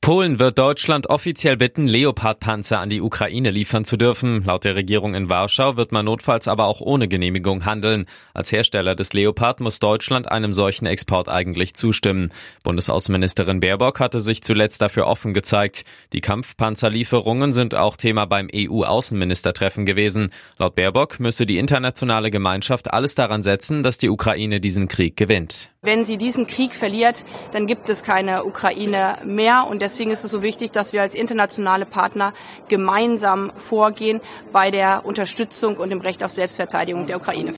Polen wird Deutschland offiziell bitten, Leopard-Panzer an die Ukraine liefern zu dürfen. Laut der Regierung in Warschau wird man notfalls aber auch ohne Genehmigung handeln. Als Hersteller des Leopard muss Deutschland einem solchen Export eigentlich zustimmen. Bundesaußenministerin Baerbock hatte sich zuletzt dafür offen gezeigt. Die Kampfpanzerlieferungen sind auch Thema beim EU-Außenministertreffen gewesen. Laut Baerbock müsse die internationale Gemeinschaft alles daran setzen, dass die Ukraine diesen Krieg gewinnt. Wenn sie diesen Krieg verliert, dann gibt es keine Ukraine mehr. Und deswegen ist es so wichtig, dass wir als internationale Partner gemeinsam vorgehen bei der Unterstützung und dem Recht auf Selbstverteidigung der Ukraine.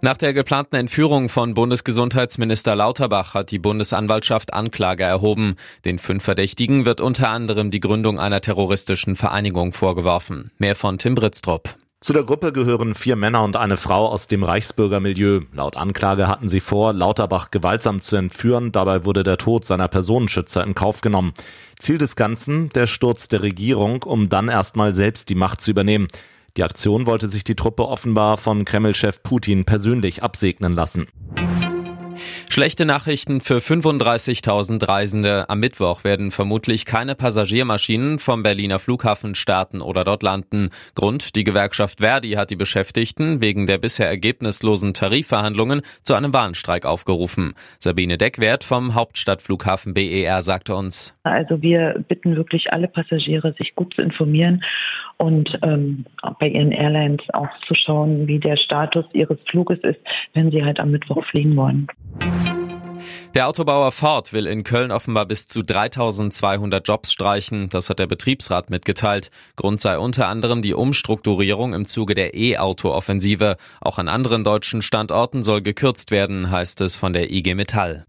Nach der geplanten Entführung von Bundesgesundheitsminister Lauterbach hat die Bundesanwaltschaft Anklage erhoben. Den fünf Verdächtigen wird unter anderem die Gründung einer terroristischen Vereinigung vorgeworfen. Mehr von Tim Britztrup. Zu der Gruppe gehören vier Männer und eine Frau aus dem Reichsbürgermilieu. Laut Anklage hatten sie vor, Lauterbach gewaltsam zu entführen. Dabei wurde der Tod seiner Personenschützer in Kauf genommen. Ziel des Ganzen, der Sturz der Regierung, um dann erstmal selbst die Macht zu übernehmen. Die Aktion wollte sich die Truppe offenbar von Kreml-Chef Putin persönlich absegnen lassen. Schlechte Nachrichten für 35.000 Reisende. Am Mittwoch werden vermutlich keine Passagiermaschinen vom Berliner Flughafen starten oder dort landen. Grund, die Gewerkschaft Verdi hat die Beschäftigten wegen der bisher ergebnislosen Tarifverhandlungen zu einem Warnstreik aufgerufen. Sabine Deckwert vom Hauptstadtflughafen BER sagte uns. Also wir bitten wirklich alle Passagiere, sich gut zu informieren und ähm, bei ihren Airlines auch zu schauen, wie der Status ihres Fluges ist, wenn sie halt am Mittwoch fliegen wollen. Der Autobauer Ford will in Köln offenbar bis zu 3200 Jobs streichen. Das hat der Betriebsrat mitgeteilt. Grund sei unter anderem die Umstrukturierung im Zuge der E-Auto-Offensive. Auch an anderen deutschen Standorten soll gekürzt werden, heißt es von der IG Metall.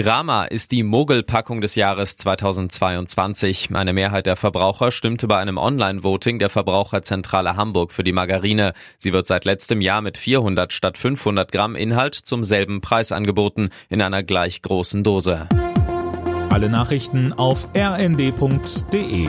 Rama ist die Mogelpackung des Jahres 2022. Eine Mehrheit der Verbraucher stimmte bei einem Online-Voting der Verbraucherzentrale Hamburg für die Margarine. Sie wird seit letztem Jahr mit 400 statt 500 Gramm Inhalt zum selben Preis angeboten, in einer gleich großen Dose. Alle Nachrichten auf rnd.de